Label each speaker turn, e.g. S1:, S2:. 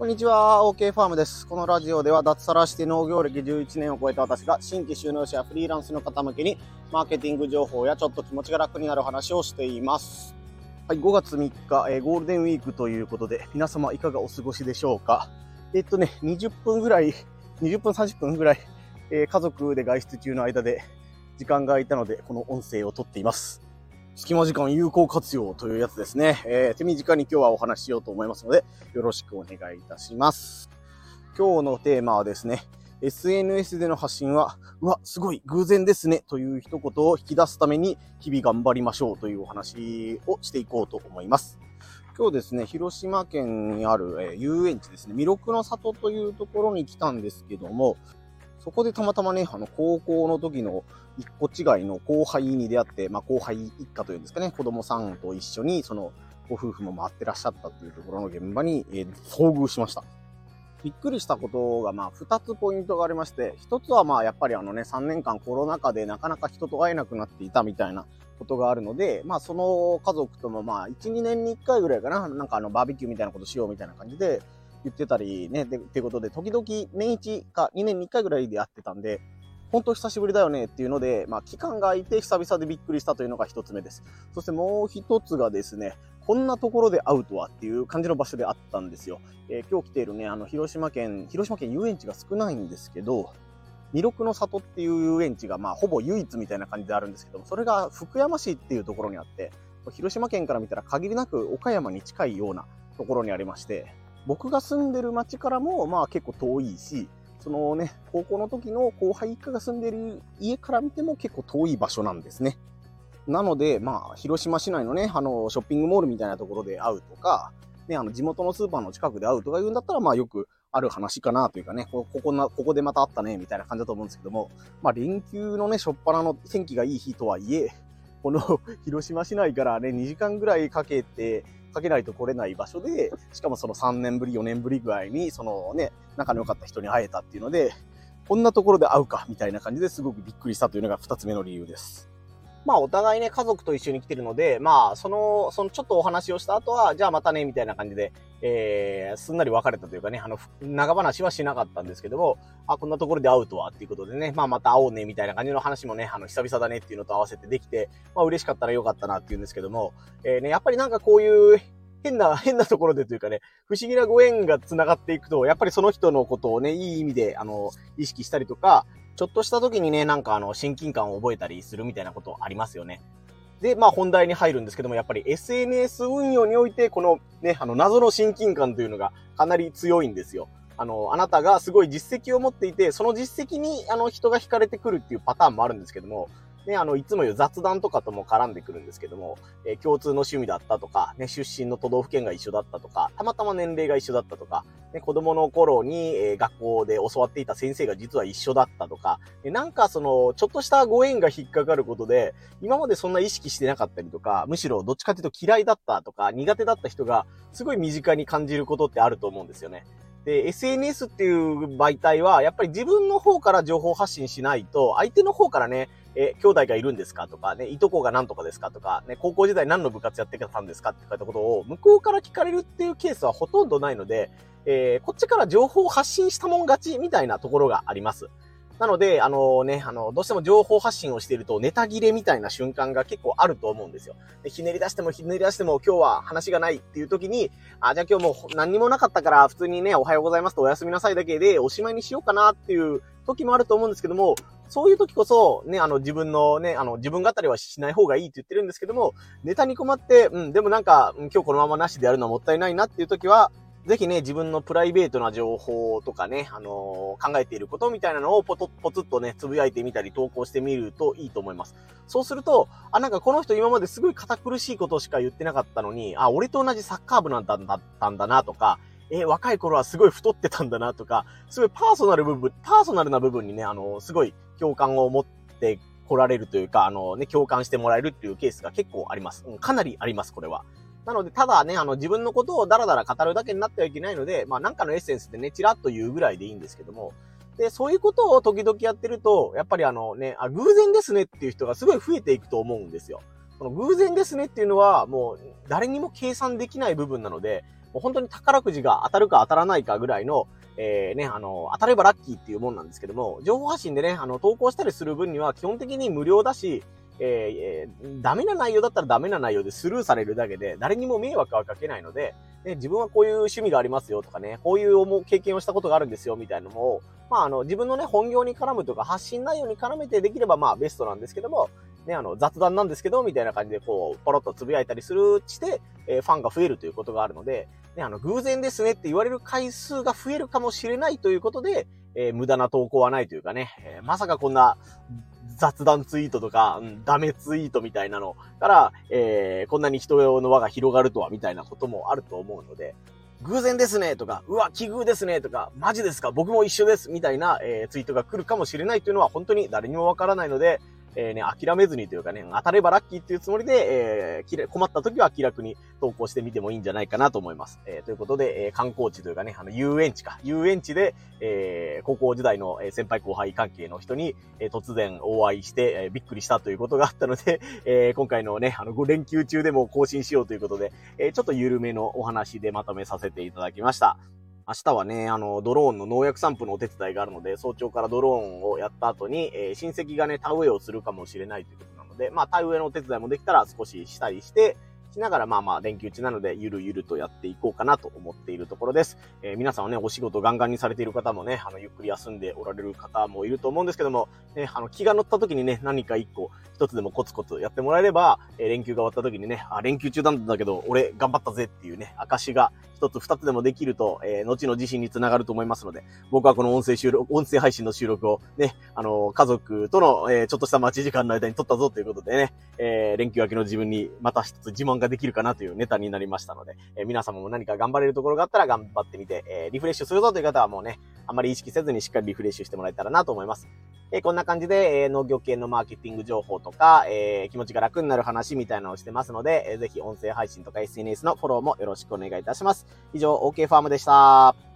S1: こんにちは、OK ファームです。このラジオでは脱サラして農業歴11年を超えた私が新規就農者やフリーランスの方向けにマーケティング情報やちょっと気持ちが楽になる話をしています。はい、5月3日、えーゴールデンウィークということで皆様いかがお過ごしでしょうか？えっとね、20分ぐらい、20分30分ぐらい、えー家族で外出中の間で時間が空いたのでこの音声を撮っています。隙間時間有効活用というやつですね。えー手短に今日はお話ししようと思いますので、よろしくお願いいたします。今日のテーマはですね、SNS での発信は、うわ、すごい偶然ですねという一言を引き出すために日々頑張りましょうというお話をしていこうと思います。今日ですね、広島県にある、えー遊園地ですね、弥勒の里というところに来たんですけども、そこでたまたまね、あの、高校の時の一個違いの後輩に出会って、まあ、後輩一家というんですかね、子供さんと一緒に、その、ご夫婦も回ってらっしゃったというところの現場に、えー遭遇しました。びっくりしたことが、まあ、二つポイントがありまして、一つは、まあ、やっぱりあのね、3年間コロナ禍でなかなか人と会えなくなっていたみたいなことがあるので、まあ、その家族とも、まあ、1、2年に1回ぐらいかな、なんかあの、バーベキューみたいなことしようみたいな感じで言ってたりね、で、ってことで、時々年1か2年に1回ぐらいでやってたんで、本当久しぶりだよねっていうので、まあ、期間が空いて久々でびっくりしたというのが一つ目です。そしてもう一つがですね、こんなところで会うとはっていう感じの場所であったんですよ。えー今日来ているね、あの、広島県、広島県遊園地が少ないんですけど、弥勒の里っていう遊園地が、まあ、ほぼ唯一みたいな感じであるんですけども、それが福山市っていうところにあって、広島県から見たら限りなく岡山に近いようなところにありまして、僕が住んでる町からも、まあ結構遠いし、そのね、高校の時の後輩一家が住んでる家から見ても結構遠い場所なんですね。なので、まあ、広島市内のね、あの、ショッピングモールみたいなところで会うとか、ね、あの、地元のスーパーの近くで会うとか言うんだったら、まあ、よくある話かなというかね、こここな、ここでまた会ったね、みたいな感じだと思うんですけども、まあ、連休のね、初っ端の天気がいい日とはいえ、この 広島市内からね、2時間ぐらいかけて、かけないと来れない場所で、しかもその3年ぶり、4年ぶりぐらいに、そのね、仲の良かった人に会えたっていうので、こんなところで会うか、みたいな感じですごくびっくりしたというのが2つ目の理由です。まあ、お互いね、家族と一緒に来てるので、まあ、その、そのちょっとお話をした後は、じゃあまたね、みたいな感じで、えー、すんなり別れたというかね、あの、長話はしなかったんですけども、あ、こんなところで会うとは、っていうことでね、まあまた会おうね、みたいな感じの話もね、あの、久々だねっていうのと合わせてできて、まあ嬉しかったらよかったなっていうんですけども、えーね、やっぱりなんかこういう、変な、変なところでというかね、不思議なご縁が繋がっていくと、やっぱりその人のことをね、いい意味で、あの、意識したりとか、ちょっとした時にね、なんかあの、親近感を覚えたりするみたいなことありますよね。で、まあ本題に入るんですけども、やっぱり SNS 運用において、このね、あの、謎の親近感というのがかなり強いんですよ。あの、あなたがすごい実績を持っていて、その実績に、あの、人が惹かれてくるっていうパターンもあるんですけども、ね、あの、いつも言う雑談とかとも絡んでくるんですけども、えー共通の趣味だったとか、ね、出身の都道府県が一緒だったとか、たまたま年齢が一緒だったとか、ね、子供の頃に、えー学校で教わっていた先生が実は一緒だったとか、でなんかその、ちょっとしたご縁が引っかかることで、今までそんな意識してなかったりとか、むしろどっちかというと嫌いだったとか、苦手だった人が、すごい身近に感じることってあると思うんですよね。で、SNS っていう媒体は、やっぱり自分の方から情報発信しないと、相手の方からね、え、兄弟がいるんですか？とか、ね、いとこが何とかですか？とか、ね、高校時代何の部活やってたんですか？って書いたことを、向こうから聞かれるっていうケースはほとんどないので、えーこっちから情報を発信したもん勝ちみたいなところがあります。なので、あのね、あの、どうしても情報発信をしていると、ネタ切れみたいな瞬間が結構あると思うんですよ。でひねり出してもひねり出しても今日は話がないっていう時に、あ、じゃあ今日もう何にもなかったから、普通にね、おはようございますとおやすみなさいだけでおしまいにしようかなっていう時もあると思うんですけども、そういう時こそ、ね、あの、自分のね、あの、自分語りはしない方がいいって言ってるんですけども、ネタに困って、うん、でもなんか、今日このままなしでやるのはもったいないなっていう時は、ぜひね、自分のプライベートな情報とかね、あのー考えていることみたいなのをポトポツッとね、つぶやいてみたり投稿してみるといいと思います。そうすると、あ、なんかこの人今まですごい堅苦しいことしか言ってなかったのに、あ、俺と同じサッカー部なんだだったんだなとか、えー若い頃はすごい太ってたんだなとか、すごいパーソナル部分、パーソナルな部分にね、あのすごい共感を持って来られるというか、あのね、共感してもらえるっていうケースが結構あります。うんかなりあります、これは。なので、ただね、あの、自分のことをダラダラ語るだけになってはいけないので、まあ、なんかのエッセンスでね、チラッと言うぐらいでいいんですけども、で、そういうことを時々やってると、やっぱりあのね、あ、偶然ですねっていう人がすごい増えていくと思うんですよ。この偶然ですねっていうのは、もう、誰にも計算できない部分なので、もう本当に宝くじが当たるか当たらないかぐらいの、えー、ね、あの、当たればラッキーっていうもんなんですけども、情報発信でね、あの、投稿したりする分には基本的に無料だし、えー、ダメな内容だったらダメな内容でスルーされるだけで、誰にも迷惑はかけないので、ね、自分はこういう趣味がありますよとかね、こういう思う経験をしたことがあるんですよみたいなのを、まあ、あの、自分のね、本業に絡むとか、発信内容に絡めてできれば、まあ、ベストなんですけども、ね、あの、雑談なんですけど、みたいな感じで、こう、ポロッとつぶやいたりするして、えー、ファンが増えるということがあるので、ね、あの、偶然ですねって言われる回数が増えるかもしれないということで、えー、無駄な投稿はないというかね、えー、まさかこんな雑談ツイートとか、うん、ダメツイートみたいなのから、えー、こんなに人用の輪が広がるとは、みたいなこともあると思うので、偶然ですねとか、うわ、奇遇ですねとか、マジですか僕も一緒ですみたいな、えー、ツイートが来るかもしれないというのは本当に誰にもわからないので、えー、ね、諦めずにというかね、当たればラッキーっていうつもりで、えー、困った時は気楽に投稿してみてもいいんじゃないかなと思います。えー、ということで、えー、観光地というかね、あの、遊園地か。遊園地で、えー、高校時代の先輩後輩関係の人に、えー、突然お会いして、えー、びっくりしたということがあったので、えー、今回のね、あの、5連休中でも更新しようということで、えー、ちょっと緩めのお話でまとめさせていただきました。明日はね、あの、ドローンの農薬散布のお手伝いがあるので、早朝からドローンをやった後に、えー、親戚がね、田植えをするかもしれないということなので、まあ、田植えのお手伝いもできたら少ししたりして、しながら、まあまあ、連休中なので、ゆるゆるとやっていこうかなと思っているところです。えー、皆さんはね、お仕事ガンガンにされている方もね、あの、ゆっくり休んでおられる方もいると思うんですけども、ね、あの、気が乗った時にね、何か一個、一つでもコツコツやってもらえれば、えー、連休が終わった時にね、あ、連休中なんだけど、俺頑張ったぜっていうね、証が一つ二つでもできると、えー、後の自信につながると思いますので、僕はこの音声収録、音声配信の収録をね、あの、家族との、えー、ちょっとした待ち時間の間に撮ったぞということでね、えー、連休明けの自分にまた一つ自慢ができるかなというネタになりましたので、えー、皆様も何か頑張れるところがあったら頑張ってみて、えー、リフレッシュするぞという方はもうね、あまり意識せずにしっかりリフレッシュしてもらえたらなと思います。えー、こんな感じで、えー、農業系のマーケティング情報とか、えー、気持ちが楽になる話みたいなのをしてますので、えー、ぜひ音声配信とか SNS のフォローもよろしくお願いいたします。以上、OK ファームでした。